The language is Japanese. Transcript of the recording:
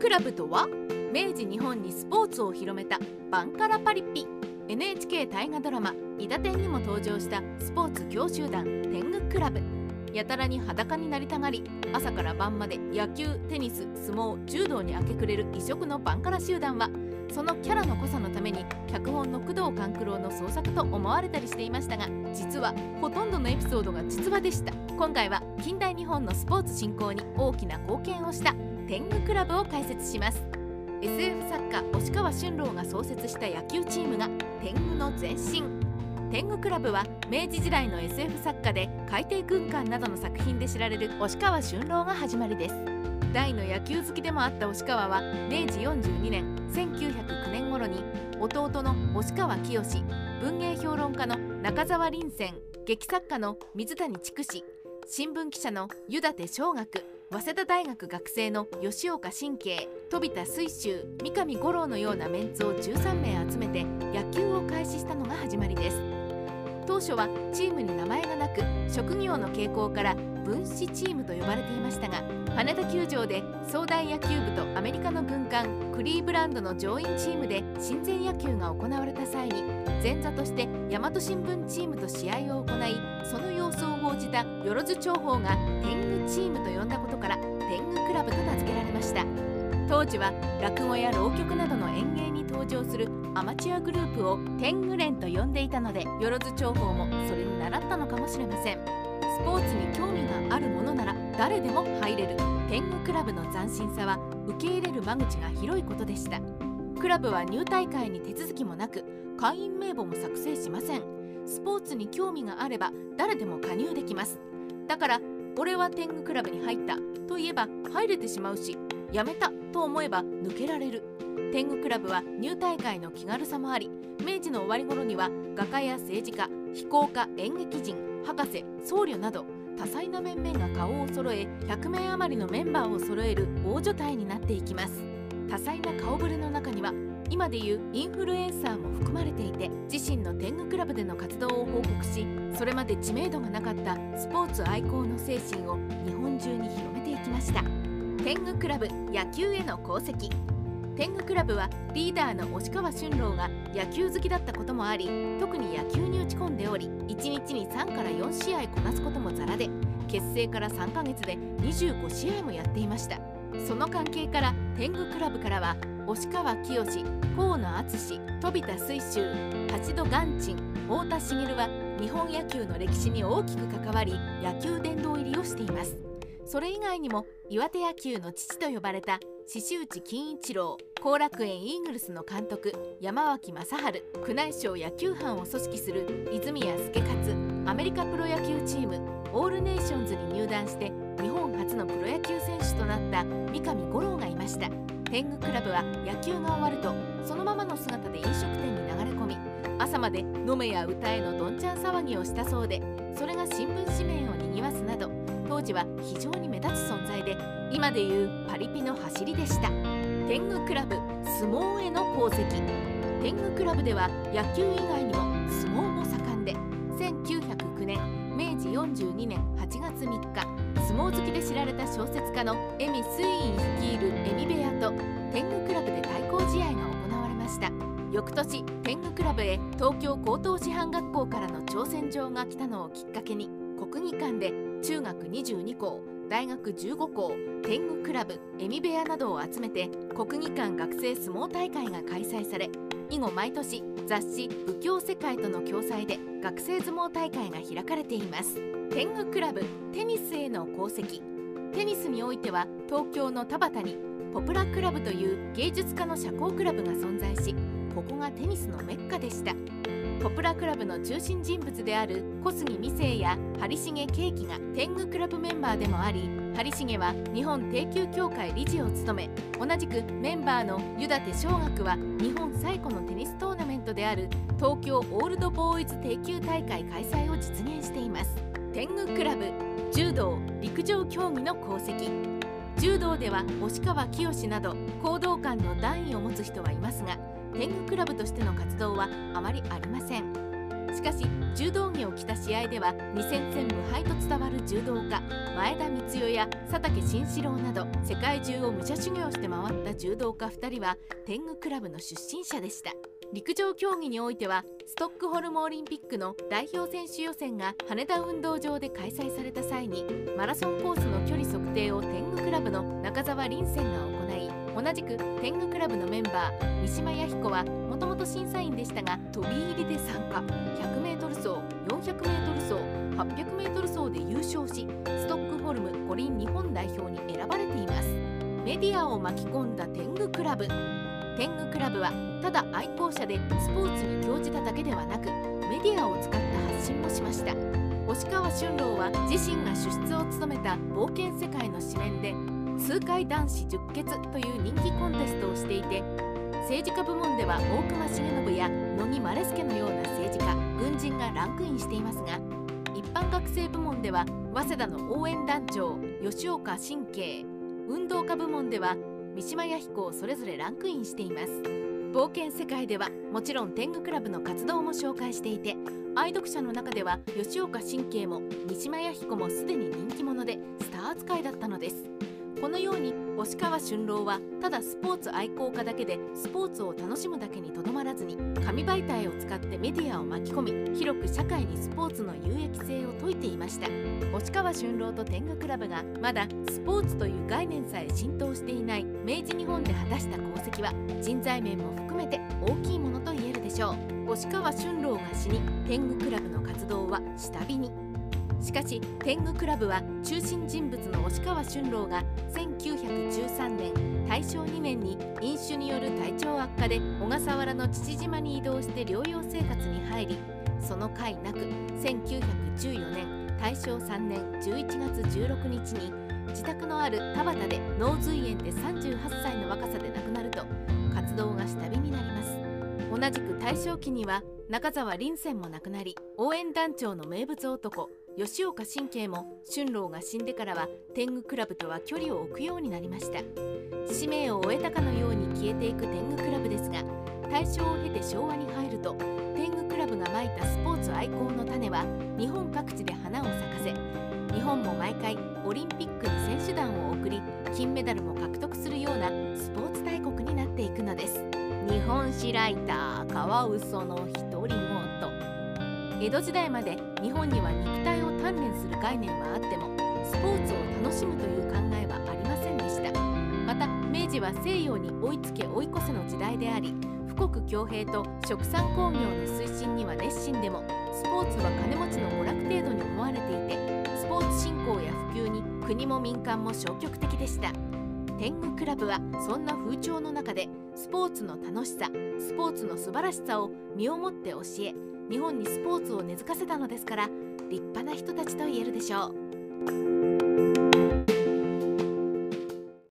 クラブとは明治日本にスポーツを広めたバンカラパリピ NHK 大河ドラマ「伊田天」にも登場したスポーツ教集団天狗クラブ。やたらに裸になりたがり朝から晩まで野球テニス相撲柔道に明け暮れる異色のバンカラ集団はそのキャラの濃さのために脚本の工藤官九郎の創作と思われたりしていましたが実はほとんどのエピソードが実話でした。今回は近代日本のスポーツ振興に大きな貢献をした天狗クラブを解説します。SF 作家押川俊郎が創設した野球チームが天狗の前身。天狗クラブは明治時代の SF 作家で海底軍艦などの作品で知られる押川俊郎が始まりです。大の野球好きでもあった押川は明治42年1909年頃に弟の押川清文芸評論家の中澤林泉劇作家の水谷筑紫新聞記者の湯立小学早稲田大学学生の吉岡神慶飛田水舟三上五郎のようなメンツを13名集めて野球を開始したのが始まりです。当初はチームに名前がなく職業の傾向から分子チームと呼ばれていましたが羽田球場で総大野球部とアメリカの軍艦クリーブランドの上院チームで親善野球が行われた際に前座として大和新聞チームと試合を行いその様子を報じたよろず長報が天狗チームと呼んだことから天狗クラブと名付けられました。当時は落語や浪曲などの演芸に登場するアマチュアグループを天狗連と呼んでいたのでよろず長報もそれに習ったのかもしれません。スポーツに興味があるものなら誰でも入れる天狗クラブの斬新さは受け入れる間口が広いことでした。クラブは入隊会に手続きもなく会員名簿も作成しません。スポーツに興味があれば誰でも加入できます。だから俺は天狗クラブに入ったと言えば入れてしまうしやめたと思えば抜けられる。天狗クラブは入隊会の気軽さもあり明治の終わり頃には画家や政治家飛行家演劇人博士僧侶など多彩な面々が顔を揃え100名余りのメンバーを揃える大所帯になっていきます。多彩な顔ぶれの中には今でいうインフルエンサーも含まれていて自身の天狗クラブでの活動を報告しそれまで知名度がなかったスポーツ愛好の精神を日本中に広めていきました。天狗クラブ野球への功績。天狗クラブはリーダーの押川俊郎が野球好きだったこともあり特に野球に打ち込んでおり1日に3から4試合こなすこともザラで結成から3ヶ月で25試合もやっていました。その関係から天狗クラブからは押川清河野敦飛田水舟八戸元鎮太田茂は日本野球の歴史に大きく関わり野球殿堂入りをしています。それ以外にも岩手野球の父と呼ばれた獅子内金一郎。後楽園イーグルスの監督山脇正治宮内省野球班を組織する泉谷助勝アメリカプロ野球チームオールネーションズに入団して日本初のプロ野球選手となった三上五郎がいました。天狗クラブは野球が終わるとそのままの姿で飲食店に流れ込み朝まで飲めや歌えのどんちゃん騒ぎをしたそうでそれが新聞紙面をにぎわすなど当時は非常に目立つ存在で今でいうパリピの走りでした。天狗クラブ相撲への功績。天狗クラブでは野球以外にも相撲も盛んで1909年明治42年8月3日相撲好きで知られた小説家の恵美水院率いる恵美部屋と天狗クラブで対抗試合が行われました。翌年天狗クラブへ東京高等師範学校からの挑戦状が来たのをきっかけに国技館で中学22校大学15校天狗クラブエミ部屋などを集めて国技館学生相撲大会が開催され以後毎年雑誌「仏教世界」との共催で学生相撲大会が開かれています。天狗クラブテニスへの功績。テニスにおいては東京の田端にポプラクラブという芸術家の社交クラブが存在しここがテニスのメッカでした。ポプラクラブの中心人物である小杉美生や張重慶輝が天狗クラブメンバーでもあり張重は日本定球協会理事を務め同じくメンバーの湯立小学は日本最古のテニストーナメントである東京オールドボーイズ定球大会開催を実現しています。天狗クラブ柔道陸上競技の功績。柔道では押川清など行動感の段位を持つ人はいますが天狗クラブとしての活動はあまりありません。しかし柔道着を着た試合では2戦戦無敗と伝わる柔道家前田光代や佐竹慎四郎など世界中を武者修行して回った柔道家2人は天狗クラブの出身者でした。陸上競技においてはストックホルムオリンピックの代表選手予選が羽田運動場で開催された際にマラソンコースの距離測定を天狗クラブの中澤凛泉が行い同じく天狗クラブのメンバー三島弥彦はもともと審査員でしたが飛び入りで参加。100m 走 400m 走 800m 走で優勝しストックホルム五輪日本代表に選ばれています。メディアを巻き込んだ天狗クラブ。天狗クラブはただ愛好者でスポーツに興じただけではなくメディアを使った発信もしました。押川俊郎は自身が主筆を務めた冒険世界の紙面で数回男子十傑という人気コンテストをしていて政治家部門では大隈重信や乃木マレスケのような政治家軍人がランクインしていますが一般学生部門では早稲田の応援団長吉岡神慶運動家部門では三島弥彦をそれぞれランクインしています。冒険世界ではもちろん天狗クラブの活動も紹介していて愛読者の中では吉岡神経も三島弥彦もすでに人気者でスター扱いだったのです。このように押川俊郎はただスポーツ愛好家だけでスポーツを楽しむだけにとどまらずに紙媒体を使ってメディアを巻き込み広く社会にスポーツの有益性を説いていました。押川俊郎と天狗クラブがまだスポーツという概念さえ浸透していない明治日本で果たした功績は人材面も含めて大きいものと言えるでしょう。押川俊郎が死に天狗クラブの活動は下火に。しかし天狗クラブは中心人物の押川俊郎が1913年大正2年に飲酒による体調悪化で小笠原の父島に移動して療養生活に入りその甲斐なく1914年大正3年11月16日に自宅のある田端で脳髄炎で38歳の若さで亡くなると活動が下火になります。同じく大正期には中澤林泉も亡くなり応援団長の名物男吉岡神慶も春郎が死んでからは天狗クラブとは距離を置くようになりました。使命を終えたかのように消えていく天狗クラブですが大正を経て昭和に入ると天狗クラブがまいたスポーツ愛好の種は日本各地で花を咲かせ日本も毎回オリンピックに選手団を送り金メダルも獲得するようなスポーツ大国になっていくのです。日本史ライターカワウソの独り言。江戸時代まで日本には肉体を鍛錬する概念はあってもスポーツを楽しむという考えはありませんでした。また明治は西洋に追いつけ追い越せの時代であり富国強兵と殖産工業の推進には熱心でもスポーツは金持ちの娯楽程度に思われていてスポーツ振興や普及に国も民間も消極的でした。天狗クラブはそんな風潮の中でスポーツの楽しさスポーツの素晴らしさを身をもって教え日本にスポーツを根付かせたのですから立派な人たちと言えるでしょう。